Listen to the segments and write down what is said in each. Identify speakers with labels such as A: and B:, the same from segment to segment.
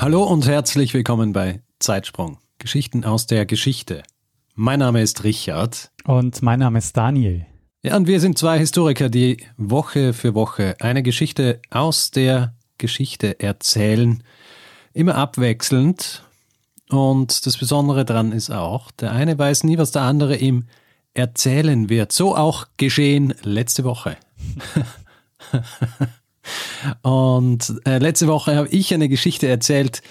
A: Hallo und herzlich willkommen bei Zeitsprung. Geschichten aus der Geschichte. Mein Name ist Richard.
B: Und mein Name ist Daniel.
A: Ja, und wir sind zwei Historiker, die Woche für Woche eine Geschichte aus der Geschichte erzählen. Immer abwechselnd. Und das Besondere daran ist auch, der eine weiß nie, was der andere ihm erzählen wird. So auch geschehen letzte Woche. Und äh, letzte Woche habe ich eine Geschichte erzählt.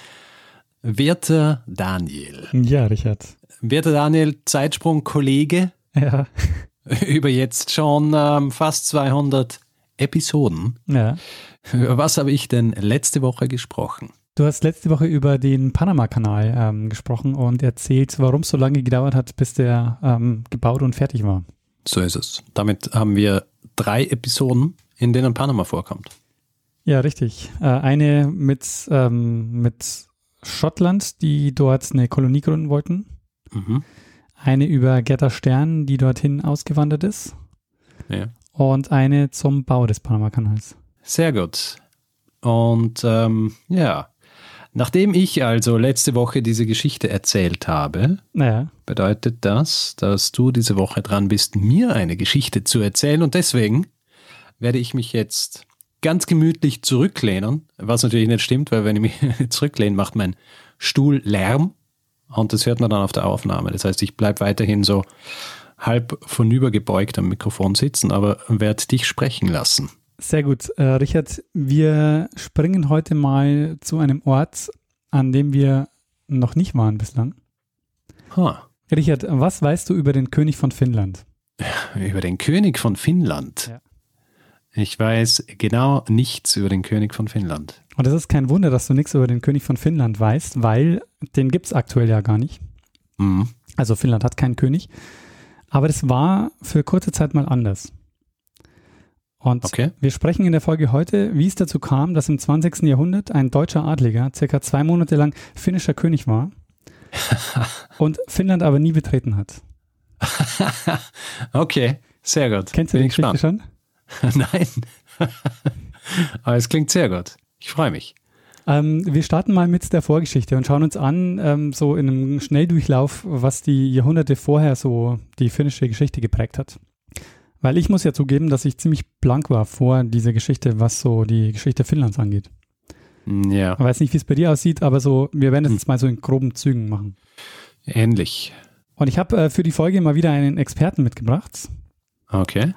A: Werter Daniel.
B: Ja, Richard.
A: Werter Daniel, Zeitsprung-Kollege.
B: Ja.
A: Über jetzt schon ähm, fast 200 Episoden.
B: Ja.
A: Über was habe ich denn letzte Woche gesprochen?
B: Du hast letzte Woche über den Panama-Kanal ähm, gesprochen und erzählt, warum es so lange gedauert hat, bis der ähm, gebaut und fertig war.
A: So ist es. Damit haben wir drei Episoden, in denen Panama vorkommt.
B: Ja, richtig. Äh, eine mit, ähm, mit Schottland, die dort eine Kolonie gründen wollten.
A: Mhm.
B: Eine über Gerda Stern, die dorthin ausgewandert ist.
A: Ja.
B: Und eine zum Bau des Panama-Kanals.
A: Sehr gut. Und ähm, ja, nachdem ich also letzte Woche diese Geschichte erzählt habe,
B: Naja,
A: bedeutet das, dass du diese Woche dran bist, mir eine Geschichte zu erzählen. Und deswegen werde ich mich jetzt ganz gemütlich zurücklehnen, was natürlich nicht stimmt, weil wenn ich mich zurücklehne, macht mein Stuhl Lärm und das hört man dann auf der Aufnahme. Das heißt, ich bleibe weiterhin so halb vornübergebeugt am Mikrofon sitzen, aber werde dich sprechen lassen.
B: sehr gut. Äh, Richard, wir springen heute mal zu einem Ort, an dem wir noch nicht waren bislang.
A: Ha,
B: Richard, was weißt du über den König von Finnland?
A: über den König von Finnland.
B: Ja.
A: Ich weiß genau nichts über den König von Finnland.
B: Und es ist kein Wunder, dass du nichts über den König von Finnland weißt, weil den gibt es aktuell ja gar nicht.
A: Mhm.
B: Also Finnland hat keinen König. Aber das war für kurze Zeit mal anders. Und
A: Okay.
B: wir sprechen in der Folge heute, wie es dazu kam, dass im 20. Jahrhundert ein deutscher Adliger circa zwei Monate lang finnischer König war und Finnland aber nie betreten hat.
A: Okay, sehr gut.
B: Kennst du
A: Bin
B: die
A: ich
B: Geschichte schon?
A: Nein. Aber es klingt sehr gut. Ich freue mich.
B: Ähm, wir starten mal mit der Vorgeschichte und schauen uns an, ähm, so in einem Schnelldurchlauf, was die Jahrhunderte vorher so die finnische Geschichte geprägt hat. Weil ich muss ja zugeben, dass ich ziemlich blank war vor dieser Geschichte, was so die Geschichte Finnlands angeht.
A: Ja,
B: Ich weiß nicht, wie es bei dir aussieht, aber so, wir werden das jetzt mal so in groben Zügen machen.
A: ähnlich.
B: Und ich habe äh, für die Folge mal wieder einen Experten mitgebracht.
A: Okay.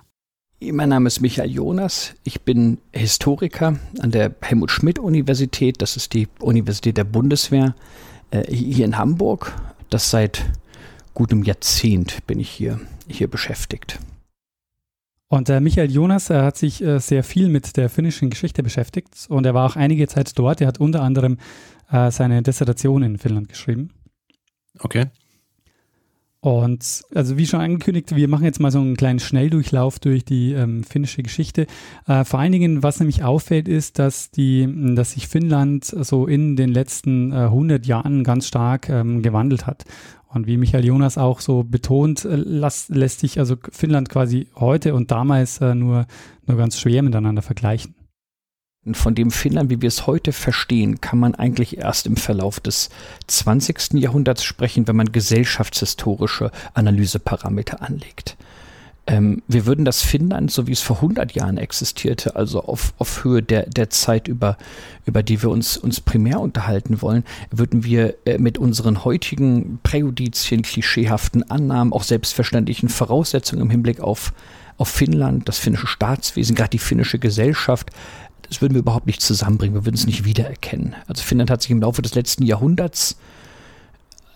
C: Mein Name ist Michael Jonas. Ich bin Historiker an der Helmut Schmidt Universität. Das ist die Universität der Bundeswehr äh, hier in Hamburg. Das seit gutem Jahrzehnt bin ich hier, hier beschäftigt.
B: Und äh, Michael Jonas äh, hat sich äh, sehr viel mit der finnischen Geschichte beschäftigt und er war auch einige Zeit dort. Er hat unter anderem äh, seine Dissertation in Finnland geschrieben.
A: Okay.
B: Und also wie schon angekündigt, wir machen jetzt mal so einen kleinen Schnelldurchlauf durch die ähm, finnische Geschichte. Äh, vor allen Dingen, was nämlich auffällt, ist, dass die, dass sich Finnland so in den letzten äh, 100 Jahren ganz stark ähm, gewandelt hat. Und wie Michael Jonas auch so betont, äh, las, lässt sich also Finnland quasi heute und damals äh, nur, nur ganz schwer miteinander vergleichen.
C: Von dem Finnland, wie wir es heute verstehen, kann man eigentlich erst im Verlauf des 20. Jahrhunderts sprechen, wenn man gesellschaftshistorische Analyseparameter anlegt. Ähm, wir würden das Finnland, so wie es vor 100 Jahren existierte, also auf, auf Höhe der, der Zeit, über, über die wir uns, uns primär unterhalten wollen, würden wir äh, mit unseren heutigen Präjudizien, klischeehaften Annahmen, auch selbstverständlichen Voraussetzungen im Hinblick auf, auf Finnland, das finnische Staatswesen, gerade die finnische Gesellschaft, das würden wir überhaupt nicht zusammenbringen, wir würden es nicht wiedererkennen. Also Finnland hat sich im Laufe des letzten Jahrhunderts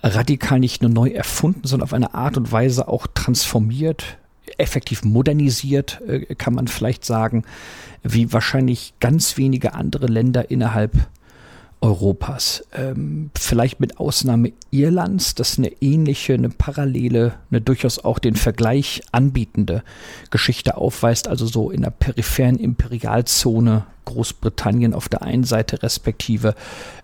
C: radikal nicht nur neu erfunden, sondern auf eine Art und Weise auch transformiert, effektiv modernisiert, äh, kann man vielleicht sagen, wie wahrscheinlich ganz wenige andere Länder innerhalb Europas. Ähm, vielleicht mit Ausnahme Irlands, das eine ähnliche, eine parallele, eine durchaus auch den Vergleich anbietende Geschichte aufweist, also so in der peripheren Imperialzone Großbritannien auf der einen Seite respektive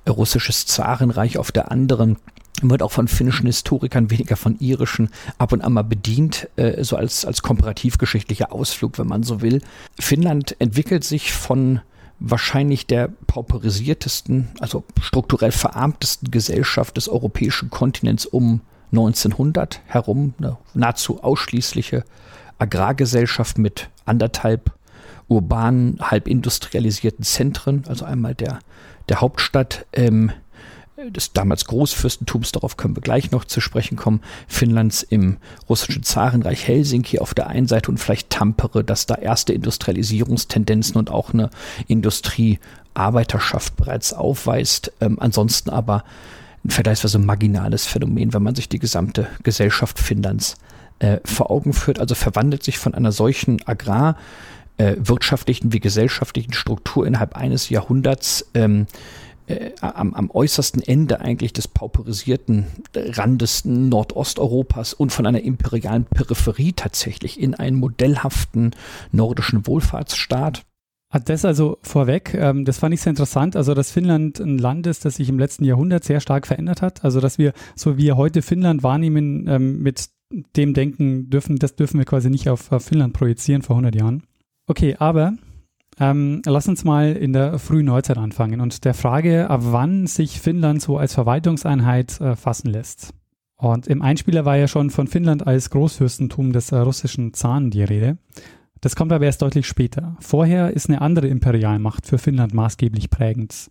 C: russisches Zarenreich auf der anderen wird auch von finnischen Historikern, weniger von irischen, ab und an mal bedient, äh, so als, als komparativgeschichtlicher Ausflug, wenn man so will. Finnland entwickelt sich von wahrscheinlich der pauperisiertesten, also strukturell verarmtesten Gesellschaft des europäischen Kontinents um 1900 herum, eine nahezu ausschließliche Agrargesellschaft mit anderthalb urbanen, halb industrialisierten Zentren, also einmal der, der Hauptstadt, ähm, des damals Großfürstentums, darauf können wir gleich noch zu sprechen kommen, Finnlands im russischen Zarenreich Helsinki auf der einen Seite und vielleicht Tampere, dass da erste Industrialisierungstendenzen und auch eine Industriearbeiterschaft bereits aufweist. Ähm, ansonsten aber ein vergleichsweise marginales Phänomen, wenn man sich die gesamte Gesellschaft Finnlands äh, vor Augen führt. Also verwandelt sich von einer solchen Agrar- äh, wirtschaftlichen wie gesellschaftlichen Struktur innerhalb eines Jahrhunderts ähm, äh, am, am äußersten Ende eigentlich des pauperisierten Randes Nordosteuropas und von einer imperialen Peripherie tatsächlich in einen modellhaften nordischen Wohlfahrtsstaat.
B: Das also vorweg, ähm, das fand ich sehr interessant, also dass Finnland ein Land ist, das sich im letzten Jahrhundert sehr stark verändert hat, also dass wir, so wie wir heute Finnland wahrnehmen, ähm, mit dem Denken dürfen, das dürfen wir quasi nicht auf, auf Finnland projizieren vor 100 Jahren. Okay, aber ähm, lass uns mal in der frühen Neuzeit anfangen und der Frage, ab wann sich Finnland so als Verwaltungseinheit äh, fassen lässt. Und im Einspieler war ja schon von Finnland als Großfürstentum des äh, russischen Zaren die Rede. Das kommt aber erst deutlich später. Vorher ist eine andere Imperialmacht für Finnland maßgeblich prägend.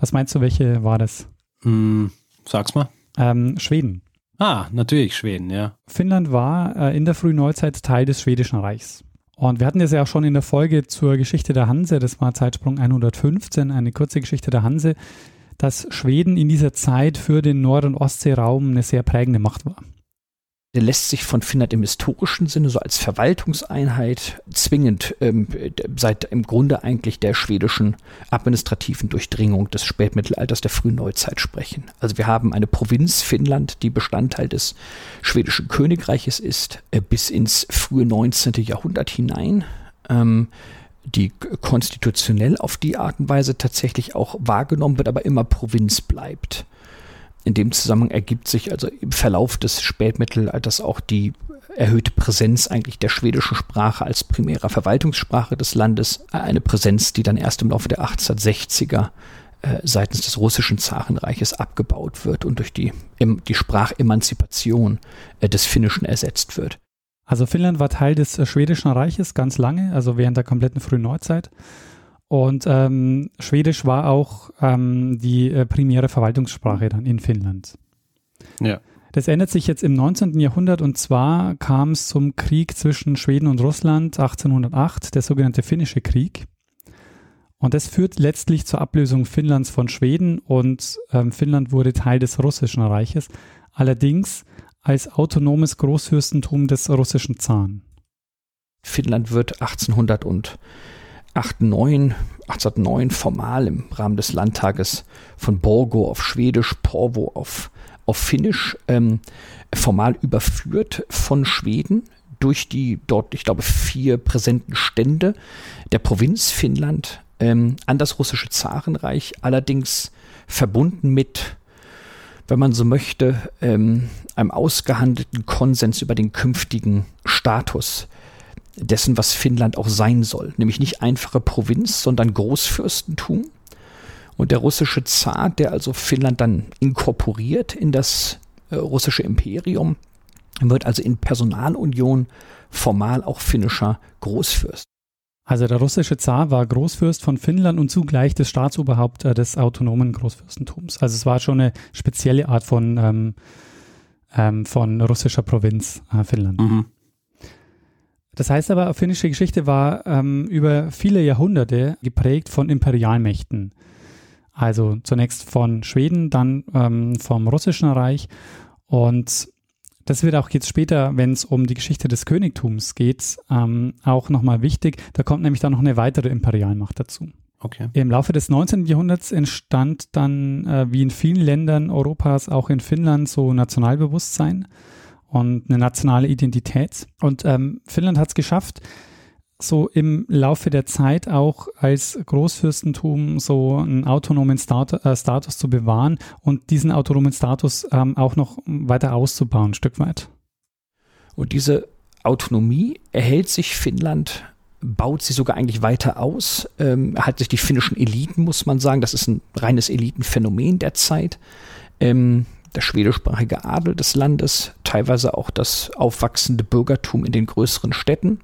B: Was meinst du, welche war das?
A: Mm, sag's mal.
B: Ähm, Schweden.
A: Ah, natürlich Schweden, ja.
B: Finnland war äh, in der frühen Neuzeit Teil des Schwedischen Reichs. Und wir hatten das ja auch schon in der Folge zur Geschichte der Hanse, das war Zeitsprung 115, eine kurze Geschichte der Hanse, dass Schweden in dieser Zeit für den Nord- und Ostseeraum eine sehr prägende Macht war
C: der lässt sich von Finnland im historischen Sinne so als Verwaltungseinheit zwingend ähm, seit im Grunde eigentlich der schwedischen administrativen Durchdringung des Spätmittelalters der frühen Neuzeit sprechen. Also wir haben eine Provinz Finnland, die Bestandteil des schwedischen Königreiches ist, äh, bis ins frühe 19. Jahrhundert hinein. Ähm, die konstitutionell auf die Art und Weise tatsächlich auch wahrgenommen wird, aber immer Provinz bleibt in dem Zusammenhang ergibt sich also im Verlauf des Spätmittelalters auch die erhöhte Präsenz eigentlich der schwedischen Sprache als primärer Verwaltungssprache des Landes. Eine Präsenz, die dann erst im Laufe der 1860er äh, seitens des russischen Zarenreiches abgebaut wird und durch die, die Sprachemanzipation äh, des Finnischen ersetzt wird.
B: Also Finnland war Teil des äh, schwedischen Reiches ganz lange, also während der kompletten frühen Neuzeit. Und ähm, Schwedisch war auch ähm, die äh, primäre Verwaltungssprache dann in Finnland.
A: Ja.
B: Das ändert sich jetzt im 19. Jahrhundert und zwar kam es zum Krieg zwischen Schweden und Russland 1808, der sogenannte Finnische Krieg. Und das führt letztlich zur Ablösung Finnlands von Schweden und ähm, Finnland wurde Teil des Russischen Reiches, allerdings als autonomes Großfürstentum des russischen Zaren.
C: Finnland wird 1800 und 1809, 1809 formal im Rahmen des Landtages von Borgo auf Schwedisch, Porvo auf, auf Finnisch, ähm, formal überführt von Schweden durch die dort, ich glaube, vier präsenten Stände der Provinz Finnland ähm, an das russische Zarenreich, allerdings verbunden mit, wenn man so möchte, ähm, einem ausgehandelten Konsens über den künftigen Status dessen, was Finnland auch sein soll. Nämlich nicht einfache Provinz, sondern Großfürstentum. Und der russische Zar, der also Finnland dann inkorporiert in das äh, russische Imperium, wird also in Personalunion formal auch finnischer Großfürst.
B: Also der russische Zar war Großfürst von Finnland und zugleich das Staatsoberhaupt äh, des autonomen Großfürstentums. Also es war schon eine spezielle Art von, ähm, ähm, von russischer Provinz äh, Finnland. Mhm. Das heißt aber, finnische Geschichte war ähm, über viele Jahrhunderte geprägt von Imperialmächten. Also zunächst von Schweden, dann ähm, vom Russischen Reich. Und Das wird auch jetzt später, wenn es um die Geschichte des Königtums geht, ähm, auch nochmal wichtig. Da kommt nämlich dann noch eine weitere Imperialmacht dazu.
A: Okay.
B: Im Laufe des 19. Jahrhunderts entstand dann, äh, wie in vielen Ländern Europas, auch in Finnland, so Nationalbewusstsein und eine nationale Identität. Und ähm, Finnland hat es geschafft, so im Laufe der Zeit auch als Großfürstentum so einen autonomen Stat äh, Status zu bewahren und diesen autonomen Status ähm, auch noch weiter auszubauen, ein Stück weit.
C: Und diese Autonomie erhält sich Finnland, baut sie sogar eigentlich weiter aus, ähm, hat sich die finnischen Eliten, muss man sagen. Das ist ein reines Elitenphänomen der Zeit. Ähm, der schwedischsprachige Adel des Landes, teilweise auch das aufwachsende Bürgertum in den größeren Städten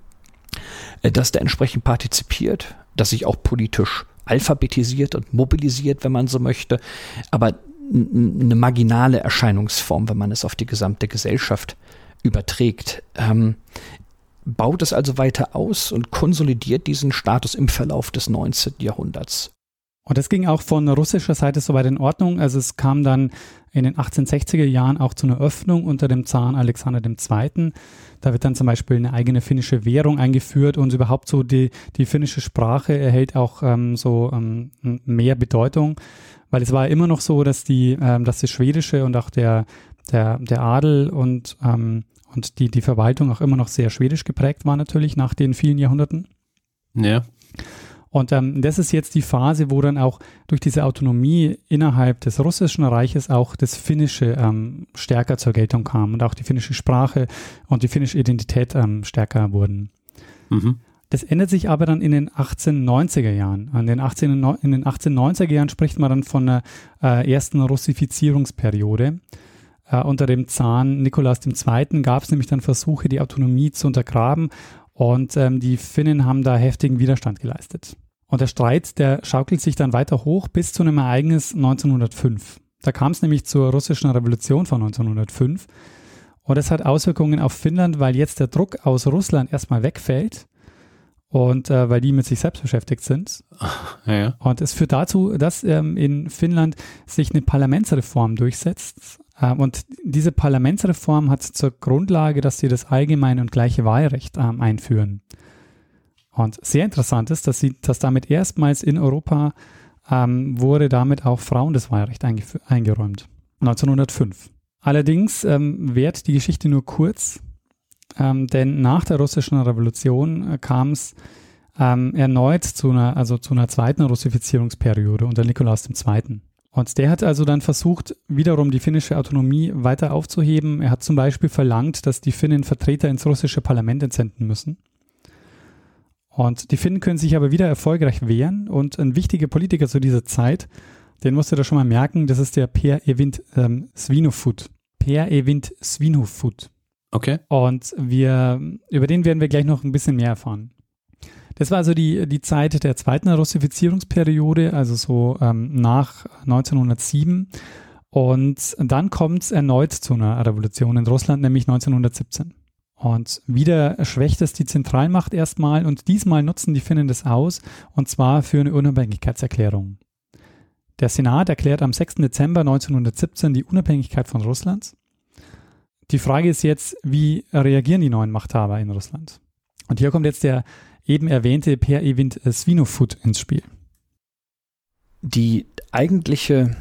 C: äh, dass der entsprechend partizipiert, dass sich auch politisch alphabetisiert und mobilisiert, wenn man so möchte, aber eine marginale Erscheinungsform, wenn man es auf die gesamte Gesellschaft überträgt. Ähm, baut es also weiter aus und konsolidiert diesen Status im Verlauf des 19. Jahrhunderts.
B: Und das ging auch von russischer Seite soweit in Ordnung. Also es kam dann in den 1860er Jahren auch zu einer Öffnung unter dem Zaren Alexander II. Da wird dann zum Beispiel eine eigene finnische Währung eingeführt und überhaupt so die, die finnische Sprache erhält auch ähm, so ähm, mehr Bedeutung, weil es war immer noch so, dass die, ähm, dass das Schwedische und auch der, der, der Adel und, ähm, und die, die Verwaltung auch immer noch sehr schwedisch geprägt war natürlich nach den vielen Jahrhunderten.
A: Ja.
B: Und ähm, das ist jetzt die Phase, wo dann auch durch diese Autonomie innerhalb des russischen Reiches auch das Finnische ähm, stärker zur Geltung kam und auch die finnische Sprache und die finnische Identität ähm, stärker wurden. Mhm. Das ändert sich aber dann in den 1890er Jahren. In den, 18, in den 1890er Jahren spricht man dann von einer äh, ersten Russifizierungsperiode. Äh, unter dem Zahn Nikolaus II. gab es nämlich dann Versuche, die Autonomie zu untergraben und ähm, die Finnen haben da heftigen Widerstand geleistet. Und der Streit, der schaukelt sich dann weiter hoch bis zu einem Ereignis 1905. Da kam es nämlich zur russischen Revolution von 1905. Und das hat Auswirkungen auf Finnland, weil jetzt der Druck aus Russland erstmal wegfällt und äh, weil die mit sich selbst beschäftigt sind.
A: Ja, ja.
B: Und es führt dazu, dass ähm, in Finnland sich eine Parlamentsreform durchsetzt, und diese Parlamentsreform hat zur Grundlage, dass sie das allgemeine und gleiche Wahlrecht ähm, einführen. Und sehr interessant ist, dass, sie, dass damit erstmals in Europa ähm, wurde damit auch Frauen das Wahlrecht eingeräumt. 1905. Allerdings ähm, währt die Geschichte nur kurz, ähm, denn nach der russischen Revolution äh, kam es ähm, erneut zu einer, also zu einer zweiten Russifizierungsperiode unter Nikolaus II. Und der hat also dann versucht, wiederum die finnische Autonomie weiter aufzuheben. Er hat zum Beispiel verlangt, dass die Finnen Vertreter ins russische Parlament entsenden müssen. Und die Finnen können sich aber wieder erfolgreich wehren. Und ein wichtiger Politiker zu dieser Zeit, den musst du da schon mal merken, das ist der Per Evind ähm, Svinofut. Per Evind Svinofut.
A: Okay.
B: Und wir, über den werden wir gleich noch ein bisschen mehr erfahren. Das war also die, die Zeit der zweiten Russifizierungsperiode, also so ähm, nach 1907. Und dann kommt es erneut zu einer Revolution in Russland, nämlich 1917. Und wieder schwächt es die Zentralmacht erstmal und diesmal nutzen die Finnen das aus und zwar für eine Unabhängigkeitserklärung. Der Senat erklärt am 6. Dezember 1917 die Unabhängigkeit von Russland. Die Frage ist jetzt, wie reagieren die neuen Machthaber in Russland? Und hier kommt jetzt der eben erwähnte Per Evind Svinofut ins Spiel.
C: Die eigentliche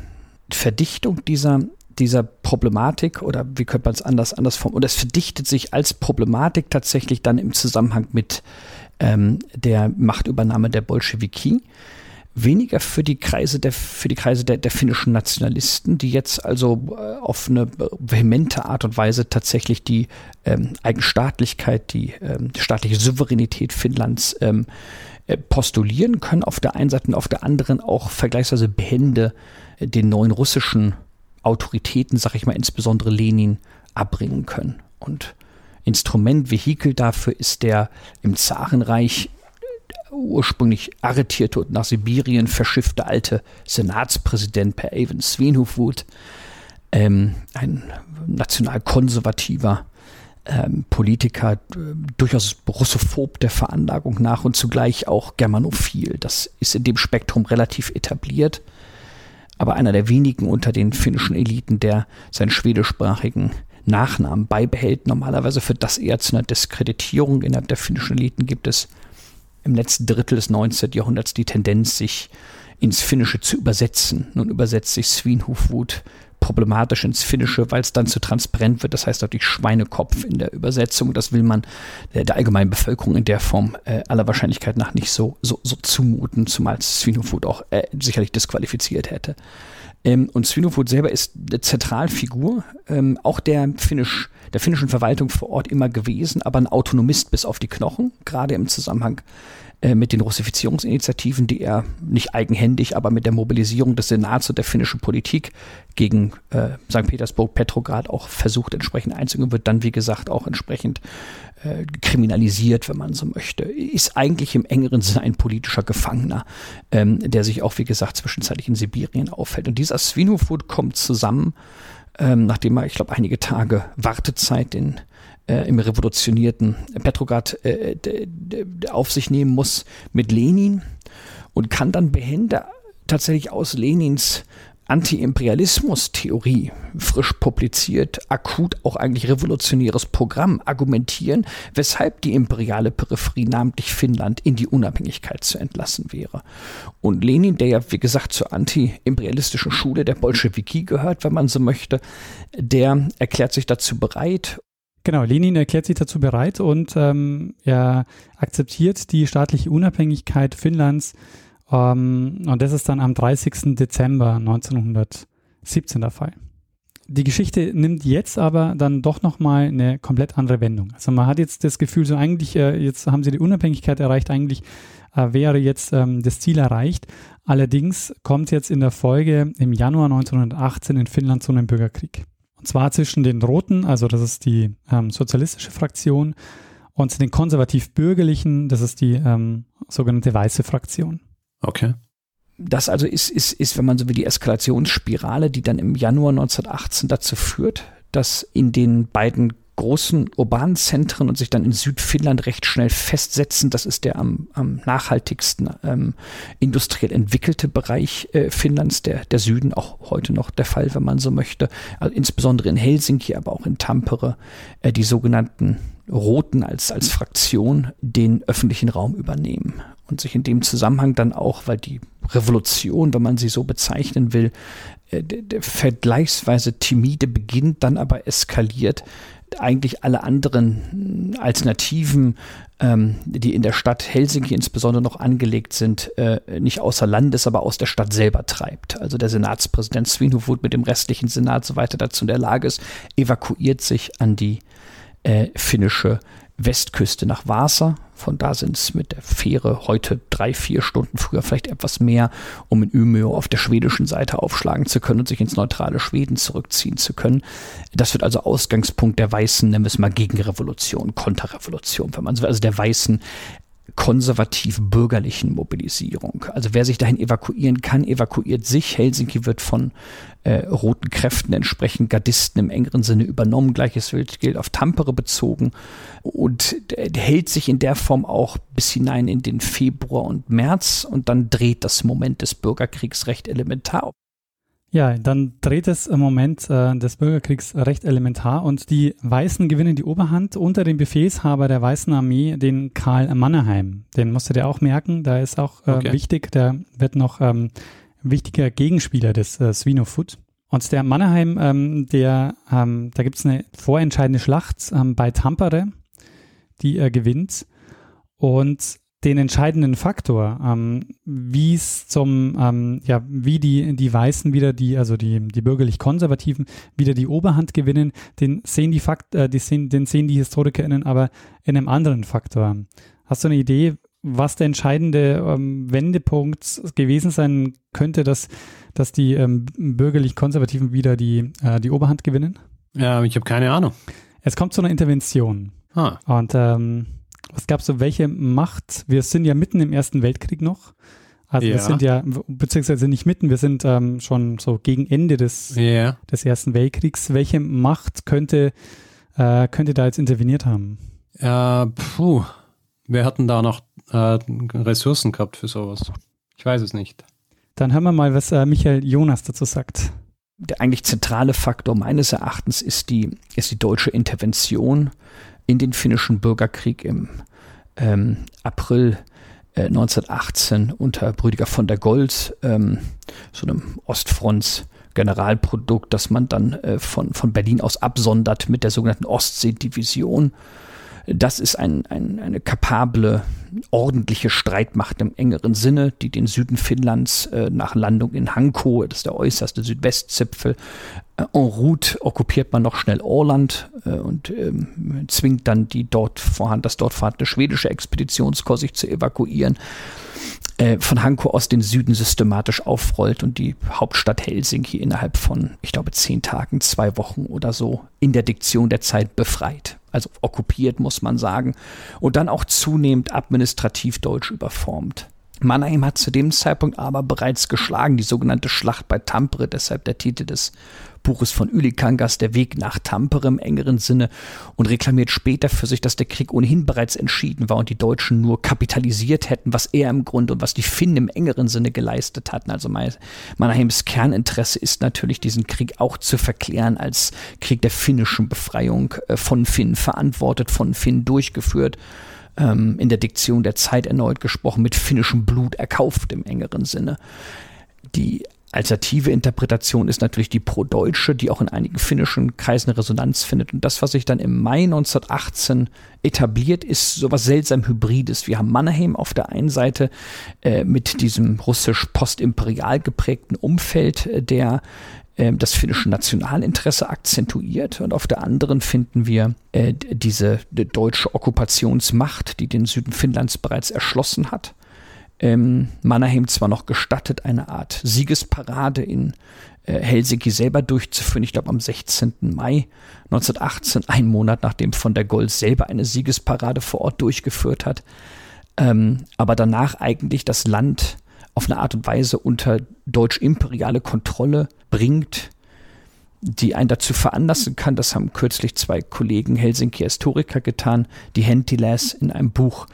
C: Verdichtung dieser, dieser Problematik oder wie könnte man es anders, anders formulieren, oder es verdichtet sich als Problematik tatsächlich dann im Zusammenhang mit ähm, der Machtübernahme der Bolschewiki weniger für die Kreise der, für die Kreise der, der finnischen Nationalisten, die jetzt also äh, auf eine vehemente Art und Weise tatsächlich die ähm, Eigenstaatlichkeit, die, ähm, die staatliche Souveränität Finnlands ähm, äh, postulieren können auf der einen Seite und auf der anderen auch vergleichsweise behende äh, den neuen russischen Autoritäten, sag ich mal, insbesondere Lenin, abbringen können. Und Instrument, Vehikel dafür ist der im Zarenreich ursprünglich arretierte und nach Sibirien verschiffte alte Senatspräsident Per Avon Svenhufwut, ähm, ein nationalkonservativer ähm, Politiker, äh, durchaus russophob der Veranlagung nach und zugleich auch germanophil. Das ist in dem Spektrum relativ etabliert, aber einer der wenigen unter den finnischen Eliten, der seinen schwedischsprachigen Nachnamen beibehält. Normalerweise führt das eher zu einer Diskreditierung. Innerhalb der finnischen Eliten gibt es im letzten Drittel des 19. Jahrhunderts die Tendenz, sich ins Finnische zu übersetzen. Nun übersetzt sich Svinhufvud problematisch ins Finnische, weil es dann zu transparent wird. Das heißt die Schweinekopf in der Übersetzung. Das will man der, der allgemeinen Bevölkerung in der Form äh, aller Wahrscheinlichkeit nach nicht so, so, so zumuten, zumal Svinhufvud auch äh, sicherlich disqualifiziert hätte. Ähm, und Svinhufvud selber ist eine Zentralfigur, ähm, auch der finnisch der finnischen Verwaltung vor Ort immer gewesen, aber ein Autonomist bis auf die Knochen, gerade im Zusammenhang äh, mit den Russifizierungsinitiativen, die er nicht eigenhändig, aber mit der Mobilisierung des Senats und der finnischen Politik gegen äh, St. Petersburg, Petrograd auch versucht entsprechend einzugehen, wird dann, wie gesagt, auch entsprechend äh, kriminalisiert, wenn man so möchte. Ist eigentlich im engeren Sinne ein politischer Gefangener, ähm, der sich auch, wie gesagt, zwischenzeitlich in Sibirien aufhält. Und dieser Svinhufvud kommt zusammen, ähm, nachdem er, ich glaube, einige Tage Wartezeit in äh, im revolutionierten Petrograd äh, auf sich nehmen muss mit Lenin und kann dann behende tatsächlich aus Lenins Anti-Imperialismus-Theorie, frisch publiziert, akut auch eigentlich revolutionäres Programm argumentieren, weshalb die imperiale Peripherie, namentlich Finnland, in die Unabhängigkeit zu entlassen wäre. Und Lenin, der ja, wie gesagt, zur anti-imperialistischen Schule der Bolschewiki gehört, wenn man so möchte, der erklärt sich dazu bereit
B: Genau, Lenin erklärt sich dazu bereit und ähm, er akzeptiert die staatliche Unabhängigkeit Finnlands. Ähm, und das ist dann am 30. Dezember 1917 der Fall. Die Geschichte nimmt jetzt aber dann doch nochmal eine komplett andere Wendung. Also man hat jetzt das Gefühl, so eigentlich, äh, jetzt haben sie die Unabhängigkeit erreicht, eigentlich äh, wäre jetzt ähm, das Ziel erreicht. Allerdings kommt jetzt in der Folge im Januar 1918 in Finnland zu einem Bürgerkrieg. Und zwar zwischen den Roten, also das ist die ähm, sozialistische Fraktion, und den konservativ-bürgerlichen, das ist die ähm, sogenannte weiße Fraktion.
A: Okay.
C: Das also ist, ist, ist, wenn man so will, die Eskalationsspirale, die dann im Januar 1918 dazu führt, dass in den beiden großen urbanen Zentren und sich dann in Südfinnland recht schnell festsetzen. Das ist der am, am nachhaltigsten ähm, industriell entwickelte Bereich äh, Finnlands, der, der Süden, auch heute noch der Fall, wenn man so möchte. Also insbesondere in Helsinki, aber auch in Tampere, äh, die sogenannten Roten als, als Fraktion den öffentlichen Raum übernehmen und sich in dem Zusammenhang dann auch, weil die Revolution, wenn man sie so bezeichnen will, äh, vergleichsweise timide beginnt, dann aber eskaliert, eigentlich alle anderen Alternativen, ähm, die in der Stadt Helsinki insbesondere noch angelegt sind, äh, nicht außer Landes, aber aus der Stadt selber treibt. Also der Senatspräsident Svinhufvud mit dem restlichen Senat so weiter dazu in der Lage ist, evakuiert sich an die äh, finnische Westküste nach Vasa. Von da sind es mit der Fähre heute drei, vier Stunden früher vielleicht etwas mehr, um in Umeå auf der schwedischen Seite aufschlagen zu können und sich ins neutrale Schweden zurückziehen zu können. Das wird also Ausgangspunkt der weißen, nennen wir es mal Gegenrevolution, Konterrevolution, wenn man so will, also der weißen konservativ-bürgerlichen Mobilisierung. Also wer sich dahin evakuieren kann, evakuiert sich. Helsinki wird von äh, roten Kräften entsprechend Gardisten im engeren Sinne übernommen. Gleiches gilt auf Tampere bezogen und hält sich in der Form auch bis hinein in den Februar und März und dann dreht das Moment des Bürgerkriegs recht elementar.
B: Ja, dann dreht es im Moment äh, des Bürgerkriegs recht elementar und die Weißen gewinnen die Oberhand unter dem Befehlshaber der Weißen Armee, den Karl Mannerheim. Den musst du dir auch merken, da ist auch äh, okay. wichtig, der wird noch ähm, wichtiger Gegenspieler des äh, Swinofoot. Und der Mannerheim, ähm, der, ähm, da gibt es eine vorentscheidende Schlacht ähm, bei Tampere, die er gewinnt. Und den entscheidenden Faktor, ähm, wie es zum, ähm, ja, wie die, die Weißen wieder die, also die, die bürgerlich-konservativen wieder die Oberhand gewinnen, den sehen die Fakt, äh, die sehen, den sehen die HistorikerInnen aber in einem anderen Faktor. Hast du eine Idee, was der entscheidende ähm, Wendepunkt gewesen sein könnte, dass, dass die ähm, bürgerlich-konservativen wieder die, äh, die Oberhand gewinnen?
A: Ja, ich habe keine Ahnung.
B: Es kommt zu einer Intervention. Ah. Und ähm, was gab es so, welche Macht? Wir sind ja mitten im Ersten Weltkrieg noch. Also ja. wir sind ja, beziehungsweise nicht mitten, wir sind ähm, schon so gegen Ende des, ja. des Ersten Weltkriegs. Welche Macht könnte, äh, könnte da jetzt interveniert haben?
A: Äh, puh, wer hatten da noch äh, Ressourcen gehabt für sowas? Ich weiß es nicht.
B: Dann hören wir mal, was äh, Michael Jonas dazu sagt.
C: der eigentlich zentrale Faktor meines Erachtens ist die, ist die deutsche Intervention in den finnischen Bürgerkrieg im ähm, April äh, 1918 unter Brüdiger von der Goltz, ähm, so einem Ostfronts Generalprodukt, das man dann äh, von, von Berlin aus absondert mit der sogenannten Ostseedivision. Das ist ein, ein, eine kapable, ordentliche Streitmacht im engeren Sinne, die den Süden Finnlands äh, nach Landung in Hanko, das ist der äußerste Südwestzipfel, äh, en route okkupiert man noch schnell Orland äh, und ähm, zwingt dann die dort vorhanden, das dort vorhandene schwedische Expeditionskorps sich zu evakuieren äh, von Hanko aus den Süden systematisch aufrollt und die Hauptstadt Helsinki innerhalb von, ich glaube, zehn Tagen, zwei Wochen oder so in der Diktion der Zeit befreit. Also okkupiert, muss man sagen. Und dann auch zunehmend administrativ deutsch überformt. Mannheim hat zu dem Zeitpunkt aber bereits geschlagen, die sogenannte Schlacht bei Tampere, deshalb der Titel des Buches von Ülikangas, Der Weg nach Tampere im engeren Sinne, und reklamiert später für sich, dass der Krieg ohnehin bereits entschieden war und die Deutschen nur kapitalisiert hätten, was er im Grunde und was die Finnen im engeren Sinne geleistet hatten. Also Mannheims Kerninteresse ist natürlich, diesen Krieg auch zu verklären als Krieg der finnischen Befreiung äh, von Finnen verantwortet, von Finnen durchgeführt ähm, in der Diktion der Zeit erneut gesprochen, mit finnischem Blut erkauft im engeren Sinne. Die alternative Interpretation ist natürlich die pro-deutsche, die auch in einigen finnischen Kreisen Resonanz findet. Und das, was sich dann im Mai 1918 etabliert, ist sowas seltsam Hybrides. Wir haben Mannerheim auf der einen Seite äh, mit diesem russisch postimperial geprägten Umfeld, äh, der äh, das finnische Nationalinteresse akzentuiert. Und auf der anderen finden wir äh, diese deutsche Okkupationsmacht, die den Süden Finnlands bereits erschlossen hat ähm, Mannerheim zwar noch gestattet, eine Art Siegesparade in äh, Helsinki selber durchzuführen. Ich glaube am 16. Mai 1918, ein Monat nachdem von der Gold selber eine Siegesparade vor Ort durchgeführt hat. Ähm, aber danach eigentlich das Land auf eine Art und Weise unter deutsch-imperiale Kontrolle bringt, die einen dazu veranlassen kann, das haben kürzlich zwei Kollegen Helsinki Historiker getan, die Hentilas in einem Buch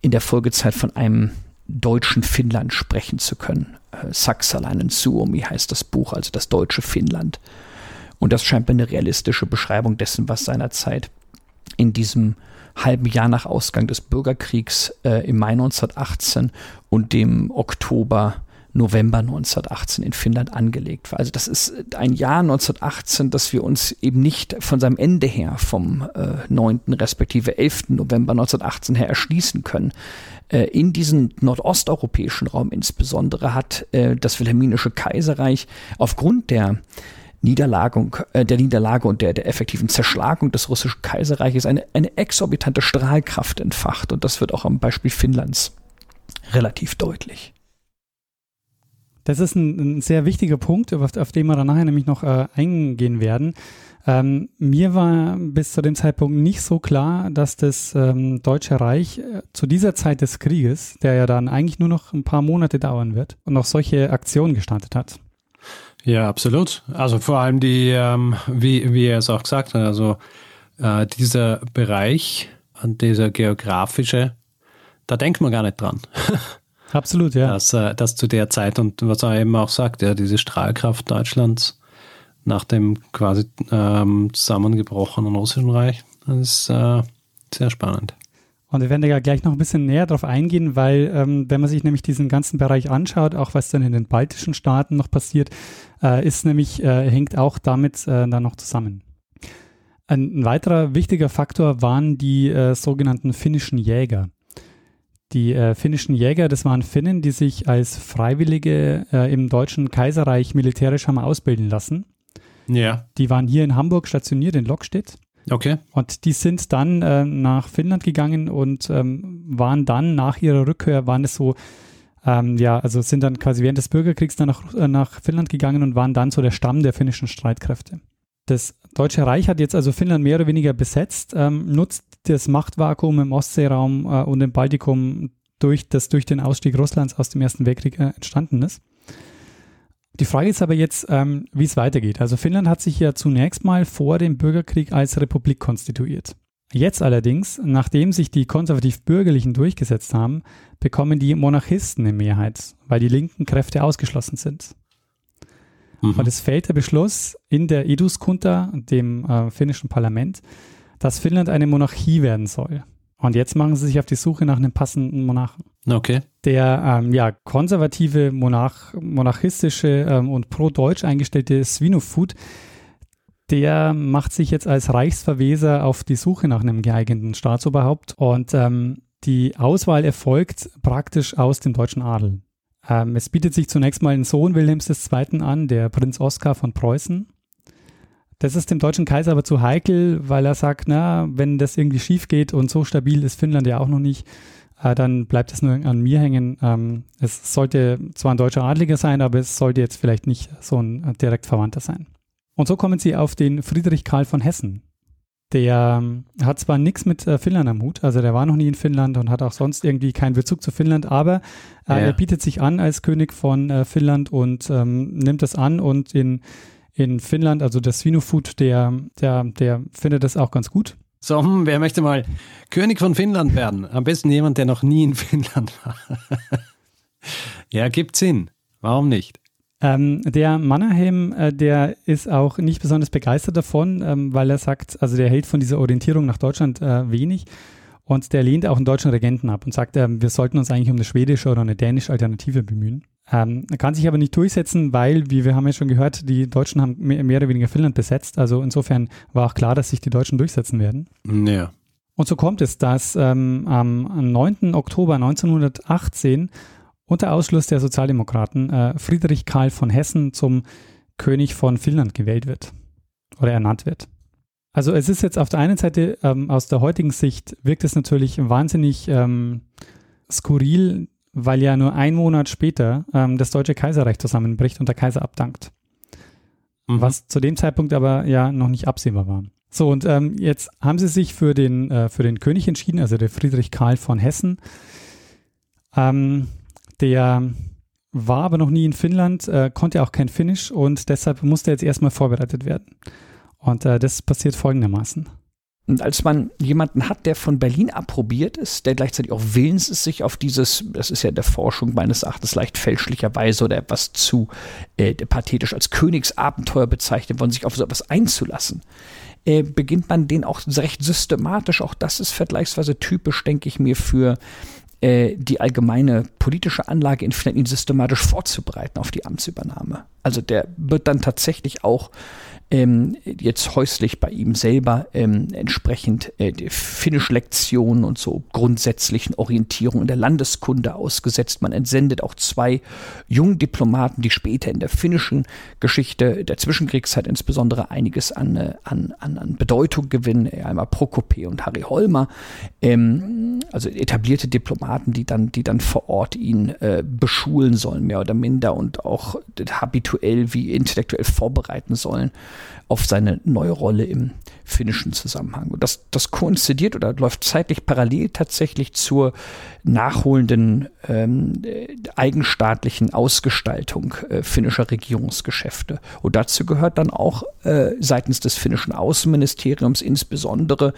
C: in der Folgezeit von einem deutschen Finnland sprechen zu können. Äh, Saksalainen Suomi heißt das Buch, also das deutsche Finnland. Und das scheint mir eine realistische Beschreibung dessen, was seinerzeit in diesem halben Jahr nach Ausgang des Bürgerkriegs äh, im Mai 1918 und dem Oktober November 1918 in Finnland angelegt war. Also das ist ein Jahr 1918, das wir uns eben nicht von seinem Ende her vom äh, 9. respektive 11. November 1918 her erschließen können. Äh, in diesem nordosteuropäischen Raum insbesondere hat äh, das Wilhelminische Kaiserreich aufgrund der Niederlagung, äh, der Niederlage und der, der effektiven Zerschlagung des russischen Kaiserreiches eine, eine exorbitante Strahlkraft entfacht. Und das wird auch am Beispiel Finnlands relativ deutlich.
B: Das ist ein, ein sehr wichtiger Punkt, auf, auf, den wir dann nachher nämlich noch äh, eingehen werden. Ähm, mir war bis zu dem Zeitpunkt nicht so klar, dass das ähm, Deutsche Reich äh, zu dieser Zeit des Krieges, der ja dann eigentlich nur noch ein paar Monate dauern wird, und noch solche Aktionen gestartet hat.
A: Ja, absolut. Also vor allem die, ähm, wie, wie er es auch gesagt hat, also äh, dieser Bereich, dieser geografische, da denkt man gar nicht dran.
B: Absolut, ja.
A: Dass, äh, dass zu der Zeit und was er eben auch sagt, ja, diese Strahlkraft Deutschlands nach dem quasi ähm, zusammengebrochenen Russischen Reich, das ist äh, sehr spannend.
B: Und wir werden da gleich noch ein bisschen näher drauf eingehen, weil ähm, wenn man sich nämlich diesen ganzen Bereich anschaut, auch was dann in den baltischen Staaten noch passiert, äh, ist nämlich, äh, hängt auch damit äh, dann noch zusammen. Ein, ein, weiterer wichtiger Faktor waren die äh, sogenannten finnischen Jäger. Die äh, finnischen Jäger, das waren Finnen, die sich als Freiwillige äh, im Deutschen Kaiserreich militärisch haben ausbilden lassen.
A: Ja.
B: Die waren hier in Hamburg stationiert, in Lockstedt.
A: Okay.
B: Und die sind dann äh, nach Finnland gegangen und ähm, waren dann nach ihrer Rückkehr, waren es so, ähm, ja, also sind dann quasi während des Bürgerkriegs dann nach, nach Finnland gegangen und waren dann so der Stamm der finnischen Streitkräfte. Das Deutsche Reich hat jetzt also Finnland mehr oder weniger besetzt, ähm, nutzt das Machtvakuum im Ostseeraum äh, und im Baltikum durch, das durch den Ausstieg Russlands aus dem Ersten Weltkrieg äh, entstanden ist. Die Frage ist aber jetzt, ähm, wie es weitergeht. Also Finnland hat sich ja zunächst mal vor dem Bürgerkrieg als Republik konstituiert. Jetzt allerdings, nachdem sich die konservativ-bürgerlichen durchgesetzt haben, bekommen die Monarchisten eine Mehrheit, weil die linken Kräfte ausgeschlossen sind. Mhm. Und es fällt der Beschluss in der Eduskunta, dem äh, finnischen Parlament, dass Finnland eine Monarchie werden soll. Und jetzt machen sie sich auf die Suche nach einem passenden Monarchen.
A: Okay.
B: Der ähm, ja, konservative, monarch, monarchistische ähm, und pro-deutsch eingestellte Svinofut, der macht sich jetzt als Reichsverweser auf die Suche nach einem geeigneten Staatsoberhaupt. Und ähm, die Auswahl erfolgt praktisch aus dem deutschen Adel. Ähm, es bietet sich zunächst mal ein Sohn Wilhelms II. an, der Prinz Oskar von Preußen. Das ist dem deutschen Kaiser aber zu heikel, weil er sagt, na, wenn das irgendwie schief geht und so stabil ist Finnland ja auch noch nicht, äh, dann bleibt es nur an mir hängen. Ähm, es sollte zwar ein deutscher Adliger sein, aber es sollte jetzt vielleicht nicht so ein direkt Verwandter sein. Und so kommen sie auf den Friedrich Karl von Hessen, der ähm, hat zwar nichts mit äh, Finnland am Hut, also der war noch nie in Finnland und hat auch sonst irgendwie keinen Bezug zu Finnland, aber äh, ja. er bietet sich an als König von äh, Finnland und ähm, nimmt das an und in, in Finnland, also der Svinofut, der, der, der findet das auch ganz gut.
A: So, wer möchte mal König von Finnland werden? Am besten jemand, der noch nie in Finnland war. ja, gibt Sinn. Warum nicht?
B: Ähm, der Mannerheim, äh, der ist auch nicht besonders begeistert davon, ähm, weil er sagt, also der hält von dieser Orientierung nach Deutschland äh, wenig und der lehnt auch einen deutschen Regenten ab und sagt, äh, wir sollten uns eigentlich um eine schwedische oder eine dänische Alternative bemühen. Ähm, kann sich aber nicht durchsetzen, weil, wie wir haben ja schon gehört, die Deutschen haben mehr, mehr oder weniger Finnland besetzt. Also insofern war auch klar, dass sich die Deutschen durchsetzen werden.
A: Ja.
B: Und so kommt es, dass ähm, am 9. Oktober 1918 unter Ausschluss der Sozialdemokraten äh, Friedrich Karl von Hessen zum König von Finnland gewählt wird oder ernannt wird. Also es ist jetzt auf der einen Seite ähm, aus der heutigen Sicht wirkt es natürlich wahnsinnig ähm, skurril, weil ja nur ein Monat später ähm, das Deutsche Kaiserreich zusammenbricht und der Kaiser abdankt. Mhm. Was zu dem Zeitpunkt aber ja noch nicht absehbar war. So, und ähm, jetzt haben sie sich für den, äh, für den König entschieden, also der Friedrich Karl von Hessen. Ähm, der war aber noch nie in Finnland, äh, konnte auch kein Finnisch und deshalb musste er jetzt erstmal vorbereitet werden. Und äh, das passiert folgendermaßen.
C: Und als man jemanden hat, der von Berlin approbiert ist, der gleichzeitig auch willens ist, sich auf dieses, das ist ja der Forschung meines Erachtens leicht fälschlicherweise oder etwas zu äh, pathetisch als Königsabenteuer bezeichnet worden, sich auf so etwas einzulassen, äh, beginnt man den auch recht systematisch, auch das ist vergleichsweise typisch, denke ich mir, für äh, die allgemeine politische Anlage in ihn systematisch vorzubereiten auf die Amtsübernahme. Also der wird dann tatsächlich auch ähm, jetzt häuslich bei ihm selber ähm, entsprechend äh, Finnisch-Lektionen und so grundsätzlichen Orientierung in der Landeskunde ausgesetzt. Man entsendet auch zwei Jungdiplomaten, die später in der finnischen Geschichte der Zwischenkriegszeit insbesondere einiges an, äh, an, an, an Bedeutung gewinnen. Einmal Prokope und Harry Holmer, ähm, also etablierte Diplomaten, die dann, die dann vor Ort ihn äh, beschulen sollen, mehr oder minder und auch habituell wie intellektuell vorbereiten sollen auf seine neue Rolle im finnischen Zusammenhang. Und das, das koinzidiert oder läuft zeitlich parallel tatsächlich zur nachholenden ähm, eigenstaatlichen Ausgestaltung äh, finnischer Regierungsgeschäfte. Und dazu gehört dann auch äh, seitens des finnischen Außenministeriums insbesondere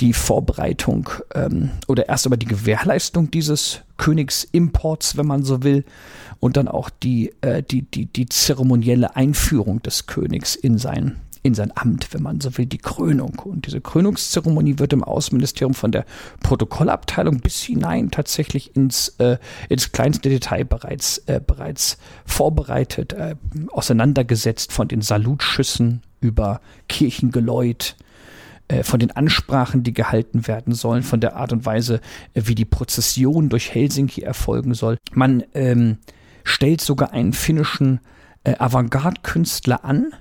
C: die Vorbereitung ähm, oder erst aber die Gewährleistung dieses Königsimports, wenn man so will, und dann auch die, äh, die, die, die zeremonielle Einführung des Königs in sein in sein Amt, wenn man so will, die Krönung. Und diese Krönungszeremonie wird im Außenministerium von der Protokollabteilung bis hinein tatsächlich ins, äh, ins kleinste Detail bereits, äh, bereits vorbereitet, äh, auseinandergesetzt von den Salutschüssen über Kirchengeläut, äh, von den Ansprachen, die gehalten werden sollen, von der Art und Weise, äh, wie die Prozession durch Helsinki erfolgen soll. Man ähm, stellt sogar einen finnischen äh, Avantgarde-Künstler an,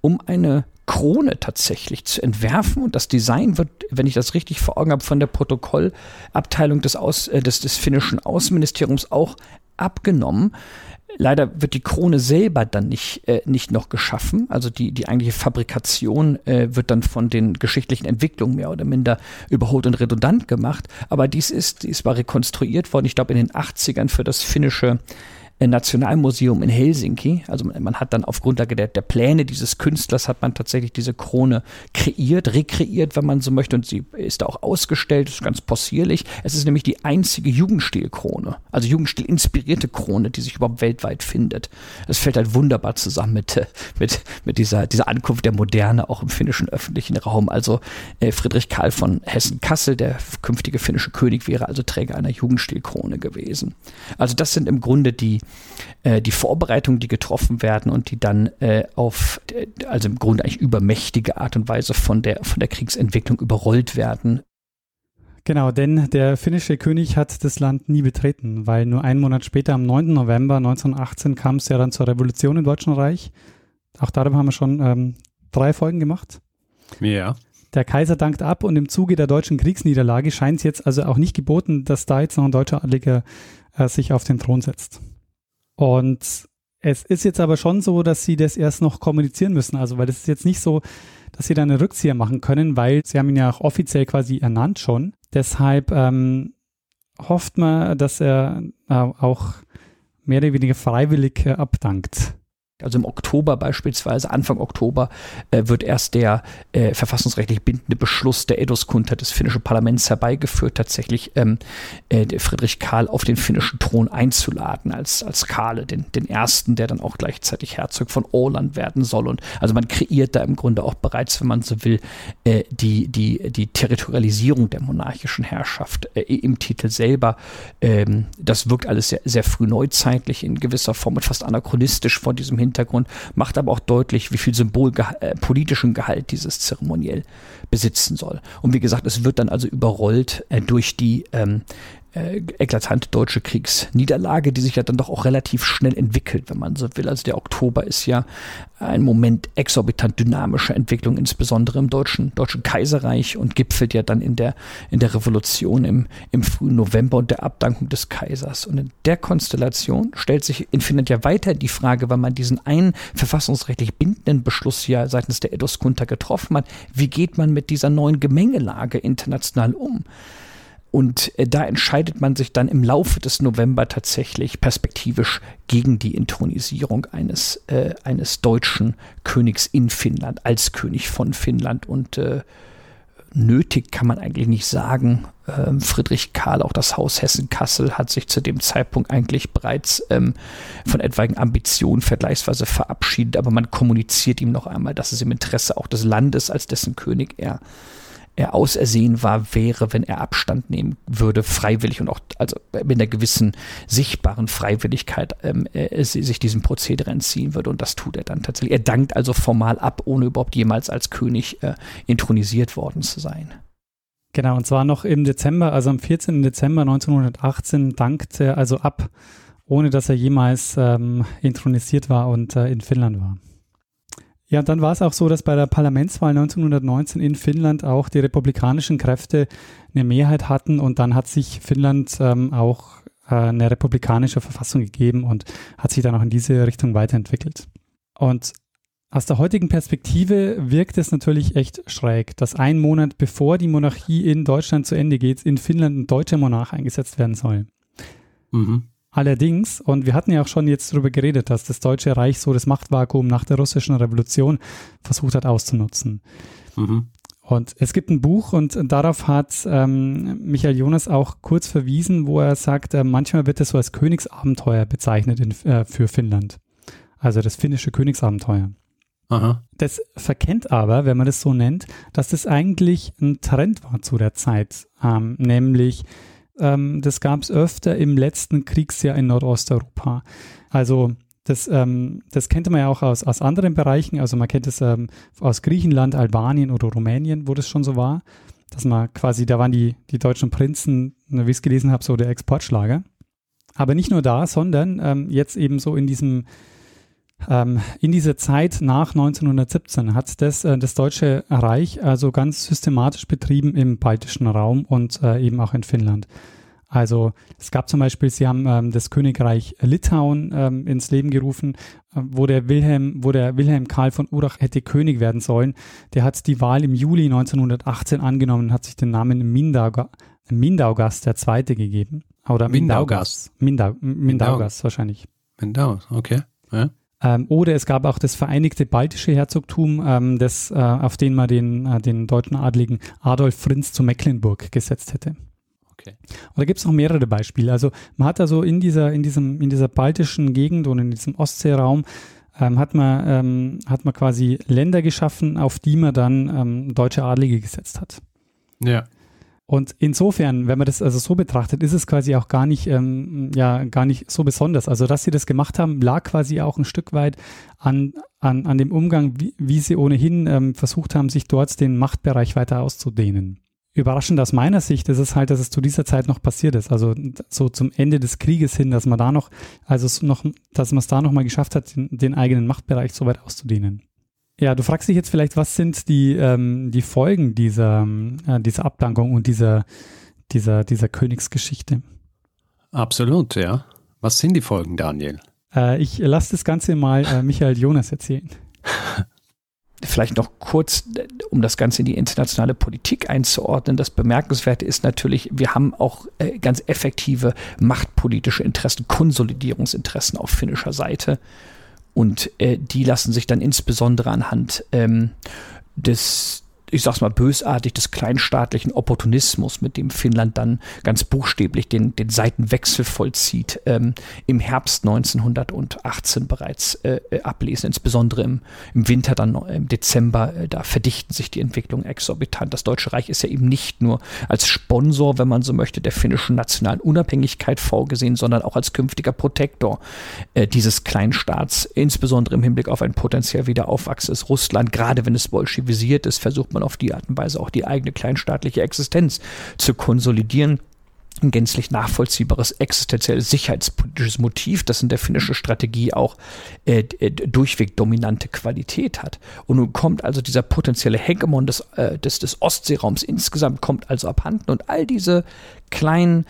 C: um eine Krone tatsächlich zu entwerfen. Und das Design wird, wenn ich das richtig vor Augen habe, von der Protokollabteilung des, Aus, äh, des, des finnischen Außenministeriums auch abgenommen. Leider wird die Krone selber dann nicht, äh, nicht noch geschaffen. Also die, die eigentliche Fabrikation äh, wird dann von den geschichtlichen Entwicklungen mehr oder minder überholt und redundant gemacht. Aber dies ist, dies war rekonstruiert worden, ich glaube in den 80ern für das finnische Nationalmuseum in Helsinki. Also man hat dann auf Grundlage der, der Pläne dieses Künstlers hat man tatsächlich diese Krone kreiert, rekreiert, wenn man so möchte. Und sie ist da auch ausgestellt, ist ganz possierlich. Es ist nämlich die einzige Jugendstilkrone, also Jugendstil inspirierte Krone, die sich überhaupt weltweit findet. Es fällt halt wunderbar zusammen mit, mit, mit dieser, dieser Ankunft der Moderne auch im finnischen öffentlichen Raum. Also äh, Friedrich Karl von Hessen-Kassel, der künftige finnische König, wäre also Träger einer Jugendstilkrone gewesen. Also das sind im Grunde die, äh, die Vorbereitungen, die getroffen werden und die dann äh, auf, also im Grunde eigentlich übermächtige Art und Weise von der, von der Kriegsentwicklung überrollt werden.
B: Genau, denn der finnische König hat das Land nie betreten, weil nur einen Monat später, am 9. November 1918, kam es ja dann zur Revolution im Deutschen Reich. Auch darüber haben wir schon ähm, drei Folgen gemacht.
A: Ja.
B: Der Kaiser dankt ab und im Zuge der deutschen Kriegsniederlage scheint es jetzt also auch nicht geboten, dass da jetzt noch ein deutscher Adliger äh, sich auf den Thron setzt. Und es ist jetzt aber schon so, dass sie das erst noch kommunizieren müssen. Also, weil das ist jetzt nicht so, dass sie da eine Rückzieher machen können, weil sie haben ihn ja auch offiziell quasi ernannt schon. Deshalb ähm, hofft man, dass er äh, auch mehr oder weniger freiwillig äh, abdankt.
C: Also im Oktober beispielsweise, Anfang Oktober, äh, wird erst der äh, verfassungsrechtlich bindende Beschluss der Eduskunta des finnischen Parlaments herbeigeführt, tatsächlich ähm, äh, Friedrich Karl auf den finnischen Thron einzuladen, als, als Karle, den, den ersten, der dann auch gleichzeitig Herzog von Åland werden soll. Und also man kreiert da im Grunde auch bereits, wenn man so will, äh, die, die, die Territorialisierung der monarchischen Herrschaft äh, im Titel selber. Ähm, das wirkt alles sehr, sehr früh neuzeitlich, in gewisser Form und fast anachronistisch vor diesem Hintergrund. Hintergrund, macht aber auch deutlich, wie viel symbolpolitischen äh, Gehalt dieses Zeremoniell besitzen soll. Und wie gesagt, es wird dann also überrollt äh, durch die ähm, äh, eklatante deutsche Kriegsniederlage, die sich ja dann doch auch relativ schnell entwickelt, wenn man so will. Also der Oktober ist ja ein Moment exorbitant dynamischer Entwicklung, insbesondere im deutschen, deutschen Kaiserreich und gipfelt ja dann in der, in der Revolution im, im frühen November und der Abdankung des Kaisers. Und in der Konstellation stellt sich in Finnland ja weiter die Frage, weil man diesen einen verfassungsrechtlich bindenden Beschluss ja seitens der Eduskunta getroffen hat, wie geht man mit dieser neuen Gemengelage international um? Und äh, da entscheidet man sich dann im Laufe des November tatsächlich perspektivisch gegen die Intronisierung eines, äh, eines deutschen Königs in Finnland, als König von Finnland. Und äh, nötig kann man eigentlich nicht sagen. Ähm, Friedrich Karl, auch das Haus Hessen-Kassel, hat sich zu dem Zeitpunkt eigentlich bereits ähm, von etwaigen Ambitionen vergleichsweise verabschiedet, aber man kommuniziert ihm noch einmal, dass es im Interesse auch des Landes als dessen König er er ausersehen war, wäre, wenn er Abstand nehmen würde, freiwillig und auch also mit einer gewissen sichtbaren Freiwilligkeit ähm, äh, sich diesem Prozedere entziehen würde. Und das tut er dann tatsächlich. Er dankt also formal ab, ohne überhaupt jemals als König äh, intronisiert worden zu sein.
B: Genau, und zwar noch im Dezember, also am 14. Dezember 1918 dankt er also ab, ohne dass er jemals ähm, intronisiert war und äh, in Finnland war. Ja, und dann war es auch so, dass bei der Parlamentswahl 1919 in Finnland auch die republikanischen Kräfte eine Mehrheit hatten und dann hat sich Finnland ähm, auch äh, eine republikanische Verfassung gegeben und hat sich dann auch in diese Richtung weiterentwickelt. Und aus der heutigen Perspektive wirkt es natürlich echt schräg, dass ein Monat bevor die Monarchie in Deutschland zu Ende geht, in Finnland ein deutscher Monarch eingesetzt werden soll. Mhm. Allerdings, und wir hatten ja auch schon jetzt darüber geredet, dass das Deutsche Reich so das Machtvakuum nach der russischen Revolution versucht hat auszunutzen. Mhm. Und es gibt ein Buch und darauf hat ähm, Michael Jonas auch kurz verwiesen, wo er sagt, äh, manchmal wird es so als Königsabenteuer bezeichnet in, äh, für Finnland. Also das finnische Königsabenteuer. Aha. Das verkennt aber, wenn man das so nennt, dass das eigentlich ein Trend war zu der Zeit, ähm, nämlich ähm, das gab es öfter im letzten Kriegsjahr in Nordosteuropa. Also das, ähm, das kennt man ja auch aus, aus anderen Bereichen. Also man kennt es ähm, aus Griechenland, Albanien oder Rumänien, wo das schon so war, dass man quasi, da waren die, die deutschen Prinzen, wie ich es gelesen habe, so der Exportschlager. Aber nicht nur da, sondern ähm, jetzt eben so in diesem ähm, in dieser Zeit nach 1917 hat das, äh, das Deutsche Reich also ganz systematisch betrieben im baltischen Raum und äh, eben auch in Finnland. Also es gab zum Beispiel, sie haben ähm, das Königreich Litauen ähm, ins Leben gerufen, äh, wo der Wilhelm, wo der Wilhelm Karl von Urach hätte König werden sollen. Der hat die Wahl im Juli 1918 angenommen und hat sich den Namen Mindauga, Mindaugas der Zweite gegeben. Oder
A: Mindaugas.
B: Mindaugas, Mindau, Mindaugas wahrscheinlich.
A: Genau, okay. Ja.
B: Ähm, oder es gab auch das Vereinigte Baltische Herzogtum, ähm, das, äh, auf den man den, äh, den deutschen Adligen Adolf Frinz zu Mecklenburg gesetzt hätte.
A: Okay.
B: Und da gibt es noch mehrere Beispiele. Also man hat also in dieser, in diesem, in dieser baltischen Gegend und in diesem Ostseeraum ähm, hat, man, ähm, hat man quasi Länder geschaffen, auf die man dann ähm, deutsche Adlige gesetzt hat.
A: Ja.
B: Und insofern, wenn man das also so betrachtet, ist es quasi auch gar nicht, ähm, ja, gar nicht so besonders. Also, dass sie das gemacht haben, lag quasi auch ein Stück weit an, an, an dem Umgang, wie, wie sie ohnehin ähm, versucht haben, sich dort den Machtbereich weiter auszudehnen. Überraschend aus meiner Sicht ist es halt, dass es zu dieser Zeit noch passiert ist. Also so zum Ende des Krieges hin, dass man da noch, also noch, dass man es da noch mal geschafft hat, den, den eigenen Machtbereich so weit auszudehnen. Ja, du fragst dich jetzt vielleicht, was sind die, ähm, die Folgen dieser, äh, dieser Abdankung und dieser, dieser, dieser Königsgeschichte?
A: Absolut, ja. Was sind die Folgen, Daniel?
B: Äh, ich lasse das Ganze mal äh, Michael Jonas erzählen.
C: Vielleicht noch kurz, um das Ganze in die internationale Politik einzuordnen. Das Bemerkenswerte ist natürlich, wir haben auch äh, ganz effektive machtpolitische Interessen, Konsolidierungsinteressen auf finnischer Seite. Und äh, die lassen sich dann insbesondere anhand ähm, des ich sag's mal bösartig, des kleinstaatlichen Opportunismus, mit dem Finnland dann ganz buchstäblich den, den Seitenwechsel vollzieht, ähm, im Herbst 1918 bereits äh, äh, ablesen. Insbesondere im, im Winter, dann im Dezember, äh, da verdichten sich die Entwicklungen exorbitant. Das Deutsche Reich ist ja eben nicht nur als Sponsor, wenn man so möchte, der finnischen nationalen Unabhängigkeit vorgesehen, sondern auch als künftiger Protektor äh, dieses Kleinstaats, insbesondere im Hinblick auf ein potenziell wieder aufwachsendes Russland. Gerade wenn es bolschevisiert ist, versucht man man auf die Art und Weise auch die eigene kleinstaatliche Existenz zu konsolidieren ein gänzlich nachvollziehbares existenzielles sicherheitspolitisches Motiv, das in der finnischen Strategie auch äh, äh, durchweg dominante Qualität hat. Und nun kommt also dieser potenzielle Hegemon des, äh, des, des Ostseeraums insgesamt kommt also abhanden und all diese kleinen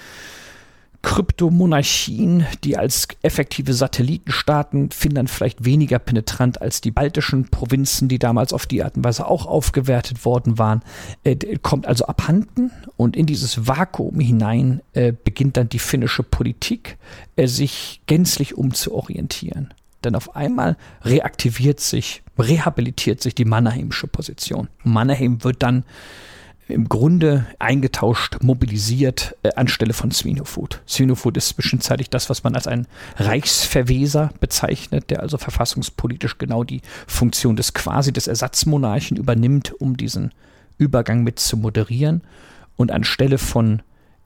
C: Kryptomonarchien, die als effektive Satellitenstaaten Finnland vielleicht weniger penetrant als die baltischen Provinzen, die damals auf die Art und Weise auch aufgewertet worden waren, äh, kommt also abhanden und in dieses Vakuum hinein äh, beginnt dann die finnische Politik, äh, sich gänzlich umzuorientieren. Denn auf einmal reaktiviert sich, rehabilitiert sich die Mannerheimsche Position. Mannerheim wird dann im Grunde eingetauscht, mobilisiert äh, anstelle von Swinofood. Swinofood ist zwischenzeitlich das, was man als einen Reichsverweser bezeichnet, der also verfassungspolitisch genau die Funktion des quasi des Ersatzmonarchen übernimmt, um diesen Übergang mit zu moderieren. Und anstelle von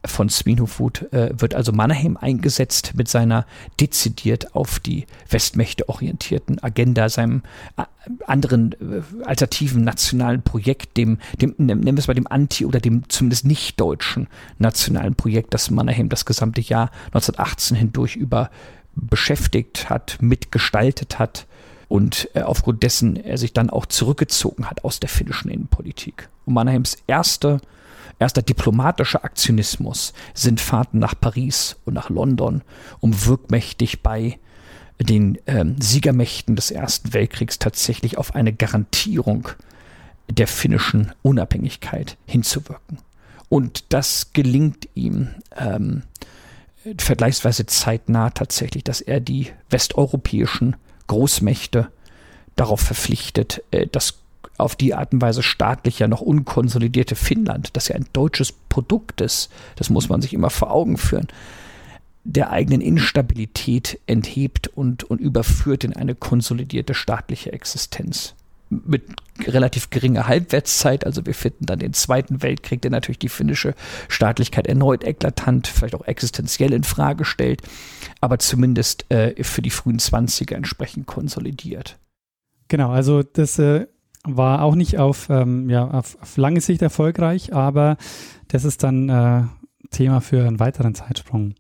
C: von Swinofood äh, wird also Mannerheim eingesetzt mit seiner dezidiert auf die Westmächte orientierten Agenda, seinem äh, anderen äh, alternativen nationalen Projekt, dem, dem, nennen wir es mal dem Anti- oder dem zumindest nicht deutschen nationalen Projekt, das Mannerheim das gesamte Jahr 1918 hindurch über beschäftigt hat, mitgestaltet hat und äh, aufgrund dessen er sich dann auch zurückgezogen hat aus der finnischen Innenpolitik. Und Mannerheims erste Erster diplomatischer Aktionismus sind Fahrten nach Paris und nach London, um wirkmächtig bei den ähm, Siegermächten des Ersten Weltkriegs tatsächlich auf eine Garantierung der finnischen Unabhängigkeit hinzuwirken. Und das gelingt ihm ähm, vergleichsweise zeitnah tatsächlich, dass er die westeuropäischen Großmächte darauf verpflichtet, äh, das auf die Art und Weise staatlicher, noch unkonsolidierte Finnland, das ja ein deutsches Produkt ist, das muss man sich immer vor Augen führen, der eigenen Instabilität enthebt und, und überführt in eine konsolidierte staatliche Existenz. Mit relativ geringer Halbwertszeit, also wir finden dann den Zweiten Weltkrieg, der natürlich die finnische Staatlichkeit erneut eklatant, vielleicht auch existenziell in Frage stellt, aber zumindest äh, für die frühen Zwanziger entsprechend konsolidiert.
B: Genau, also das äh, war auch nicht auf, ähm, ja, auf, auf, lange Sicht erfolgreich, aber das ist dann äh, Thema für einen weiteren Zeitsprung.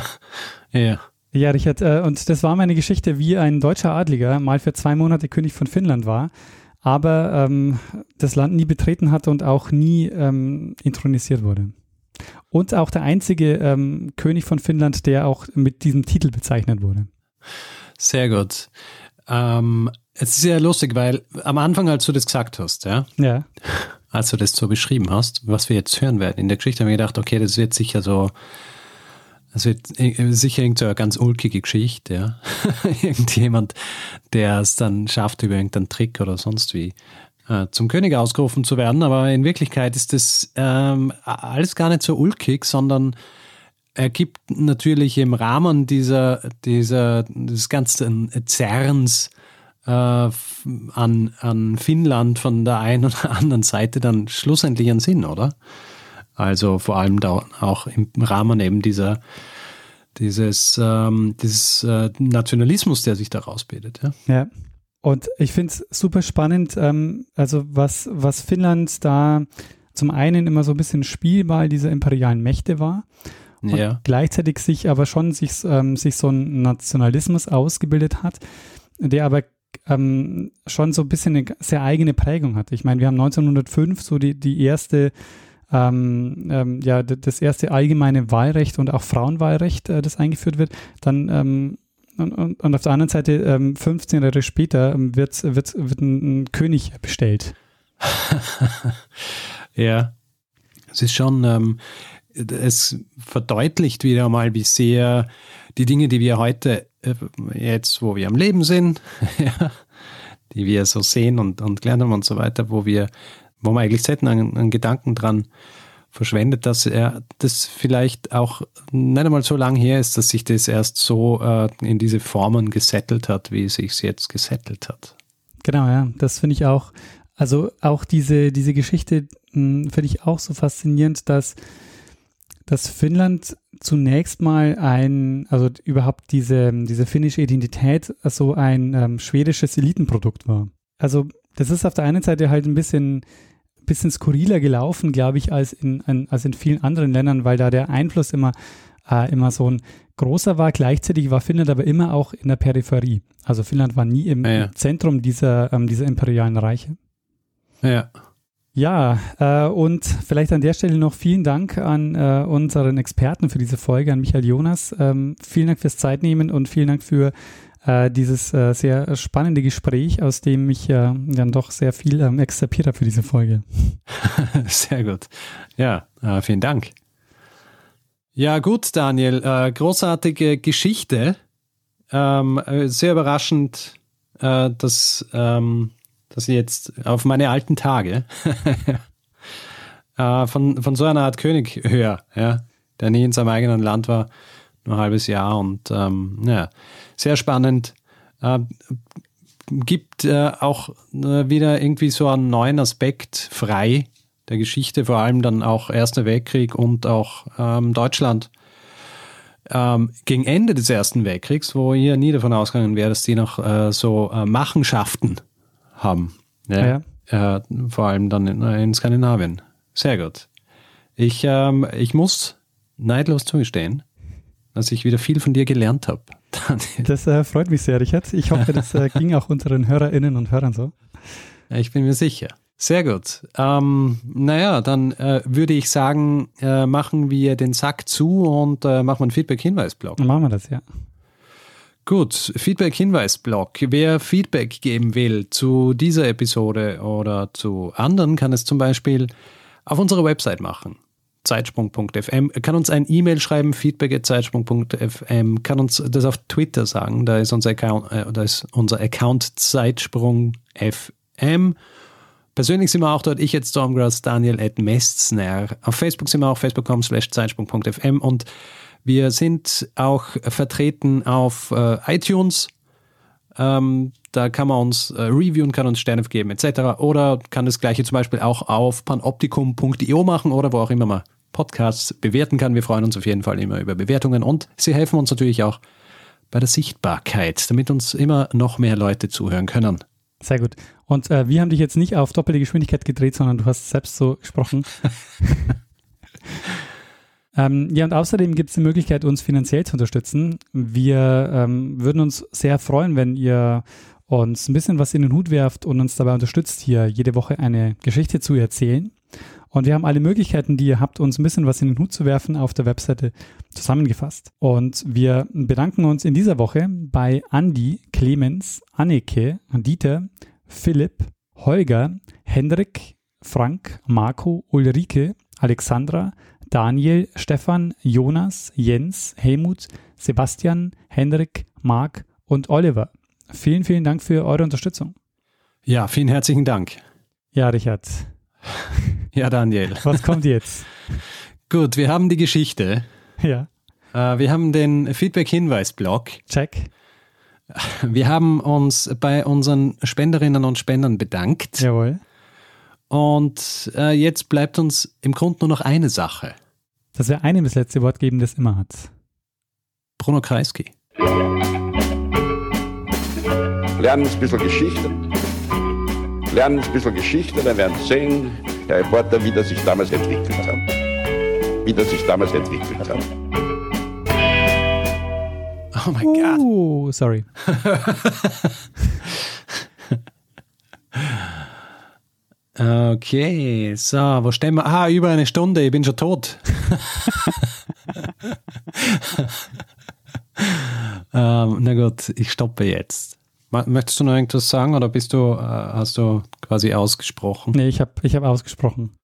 A: ja.
B: Ja, Richard, äh, und das war meine Geschichte, wie ein deutscher Adliger mal für zwei Monate König von Finnland war, aber ähm, das Land nie betreten hatte und auch nie ähm, intronisiert wurde. Und auch der einzige ähm, König von Finnland, der auch mit diesem Titel bezeichnet wurde.
A: Sehr gut. Ähm, es ist ja lustig, weil am Anfang, als du das gesagt hast, ja,
B: ja.
A: als du das so beschrieben hast, was wir jetzt hören werden in der Geschichte, haben wir gedacht, okay, das wird sicher so Also sicher irgendeine ganz ulkige Geschichte, ja. Irgendjemand, der es dann schafft, über irgendeinen Trick oder sonst wie äh, zum König ausgerufen zu werden. Aber in Wirklichkeit ist das ähm, alles gar nicht so ulkig, sondern er gibt natürlich im Rahmen dieser, dieser, des ganzen Zerns äh, an, an Finnland von der einen oder anderen Seite dann schlussendlich einen Sinn, oder? Also vor allem da auch im Rahmen eben dieser dieses, ähm, dieses äh, Nationalismus, der sich daraus bildet. Ja.
B: ja. Und ich finde es super spannend, ähm, also was, was Finnland da zum einen immer so ein bisschen Spielball dieser imperialen Mächte war und ja. gleichzeitig sich aber schon sich, ähm, sich so ein Nationalismus ausgebildet hat, der aber ähm, schon so ein bisschen eine sehr eigene Prägung hat. Ich meine, wir haben 1905 so die, die erste ähm, ähm, ja, das erste allgemeine Wahlrecht und auch Frauenwahlrecht, äh, das eingeführt wird. Dann ähm, und, und, und, auf der anderen Seite, ähm, 15 Jahre später, ähm, wird, wird, wird ein, ein König bestellt.
A: ja, es ist schon, ähm, es verdeutlicht wieder mal, wie sehr die Dinge, die wir heute, äh, jetzt, wo wir am Leben sind, die wir so sehen und, und gelernt haben und so weiter, wo wir wo man eigentlich selten einen, einen Gedanken dran verschwendet, dass er das vielleicht auch nicht einmal so lange her ist, dass sich das erst so äh, in diese Formen gesettelt hat, wie es sich jetzt gesettelt hat.
B: Genau, ja, das finde ich auch. Also auch diese, diese Geschichte hm, finde ich auch so faszinierend, dass, dass Finnland zunächst mal ein, also überhaupt diese, diese finnische Identität so ein ähm, schwedisches Elitenprodukt war. Also das ist auf der einen Seite halt ein bisschen bisschen skurriler gelaufen, glaube ich, als in, in, als in vielen anderen Ländern, weil da der Einfluss immer, äh, immer so ein großer war. Gleichzeitig war Finnland aber immer auch in der Peripherie. Also Finnland war nie im, ja. Zentrum dieser, ähm, dieser imperialen Reiche.
A: Ja.
B: Ja, äh, und vielleicht an der Stelle noch vielen Dank an äh, unseren Experten für diese Folge, an Michael Jonas. Ähm, vielen Dank fürs Zeitnehmen und vielen Dank für äh, dieses äh, sehr spannende Gespräch, aus dem ich äh, dann doch sehr viel ähm, extrapiert habe für diese Folge.
A: sehr gut. Ja, äh, vielen Dank. Ja, gut, Daniel. Großartige Geschichte. Ähm, äh, sehr überraschend, dass, ähm, dass ich jetzt auf meine alten Tage von, von so einer Art König höre, ja, der nie in seinem eigenen Land war, nur ein halbes Jahr und ähm, ja sehr spannend. Äh, gibt äh, auch äh, wieder irgendwie so einen neuen Aspekt frei der Geschichte, vor allem dann auch Erster Weltkrieg und auch ähm, Deutschland. Ähm, gegen Ende des Ersten Weltkriegs, wo ihr nie davon ausgegangen wäre, dass die noch äh, so äh, Machenschaften haben. Ja? ja. Äh, vor allem dann in, in, Skandinavien. Sehr gut. Ich, ähm, ich muss neidlos zugestehen, dass ich wieder viel von dir gelernt habe.
B: Das äh, freut mich sehr, Richard. Ich hoffe, das äh, ging auch unseren HörerInnen und Hörern so.
A: Ich bin mir sicher. Sehr gut. Ähm, naja, dann äh, würde ich sagen, äh, machen wir den Sack zu und äh, machen wir einen Feedback-Hinweis-Blog.
B: Machen wir das, ja.
A: Gut, Feedback-Hinweis-Blog. Wer Feedback geben will zu dieser Episode oder zu anderen, kann es zum Beispiel auf unserer Website machen zeitsprung.fm, kann uns ein E-Mail schreiben, feedback.zeitsprung.fm, kann uns das auf Twitter sagen, da ist unser Account, äh, da ist unser Account Zeitsprung.fm. Persönlich sind wir auch dort, ich jetzt Stormgrass, Daniel at Mestner. Auf Facebook sind wir auch facebook.com slash zeitsprung.fm und wir sind auch vertreten auf äh, iTunes. Ähm, da kann man uns äh, reviewen, kann uns Sterne geben etc. Oder kann das gleiche zum Beispiel auch auf panoptikum.io machen oder wo auch immer man Podcasts bewerten kann. Wir freuen uns auf jeden Fall immer über Bewertungen und sie helfen uns natürlich auch bei der Sichtbarkeit, damit uns immer noch mehr Leute zuhören können.
B: Sehr gut. Und äh, wir haben dich jetzt nicht auf doppelte Geschwindigkeit gedreht, sondern du hast selbst so gesprochen. ähm, ja, und außerdem gibt es die Möglichkeit, uns finanziell zu unterstützen. Wir ähm, würden uns sehr freuen, wenn ihr uns ein bisschen was in den Hut werft und uns dabei unterstützt, hier jede Woche eine Geschichte zu erzählen. Und wir haben alle Möglichkeiten, die ihr habt, uns ein bisschen was in den Hut zu werfen, auf der Webseite zusammengefasst. Und wir bedanken uns in dieser Woche bei Andi, Clemens, Anneke, Dieter, Philipp, Holger, Hendrik, Frank, Marco, Ulrike, Alexandra, Daniel, Stefan, Jonas, Jens, Helmut, Sebastian, Henrik, Marc und Oliver. Vielen, vielen Dank für eure Unterstützung.
A: Ja, vielen herzlichen Dank.
B: Ja, Richard.
A: Ja, Daniel.
B: Was kommt jetzt?
A: Gut, wir haben die Geschichte.
B: Ja.
A: Äh, wir haben den Feedback-Hinweis-Blog.
B: Check.
A: Wir haben uns bei unseren Spenderinnen und Spendern bedankt.
B: Jawohl.
A: Und äh, jetzt bleibt uns im Grunde nur noch eine Sache.
B: Dass wir einem das letzte Wort geben, das immer hat.
A: Bruno Kreisky.
D: Lernen ein bisschen Geschichte. Lernen ein bisschen Geschichte, dann werden Sie sehen, der Reporter, wie das sich damals entwickelt hat. Wie das sich damals entwickelt hat.
A: Oh mein Gott.
B: Oh, sorry.
A: Okay, so, wo stehen wir? Ah, über eine Stunde, ich bin schon tot. ähm, na gut, ich stoppe jetzt. Möchtest du noch irgendwas sagen oder bist du, äh, hast du quasi ausgesprochen?
B: Nee, ich habe ich hab ausgesprochen.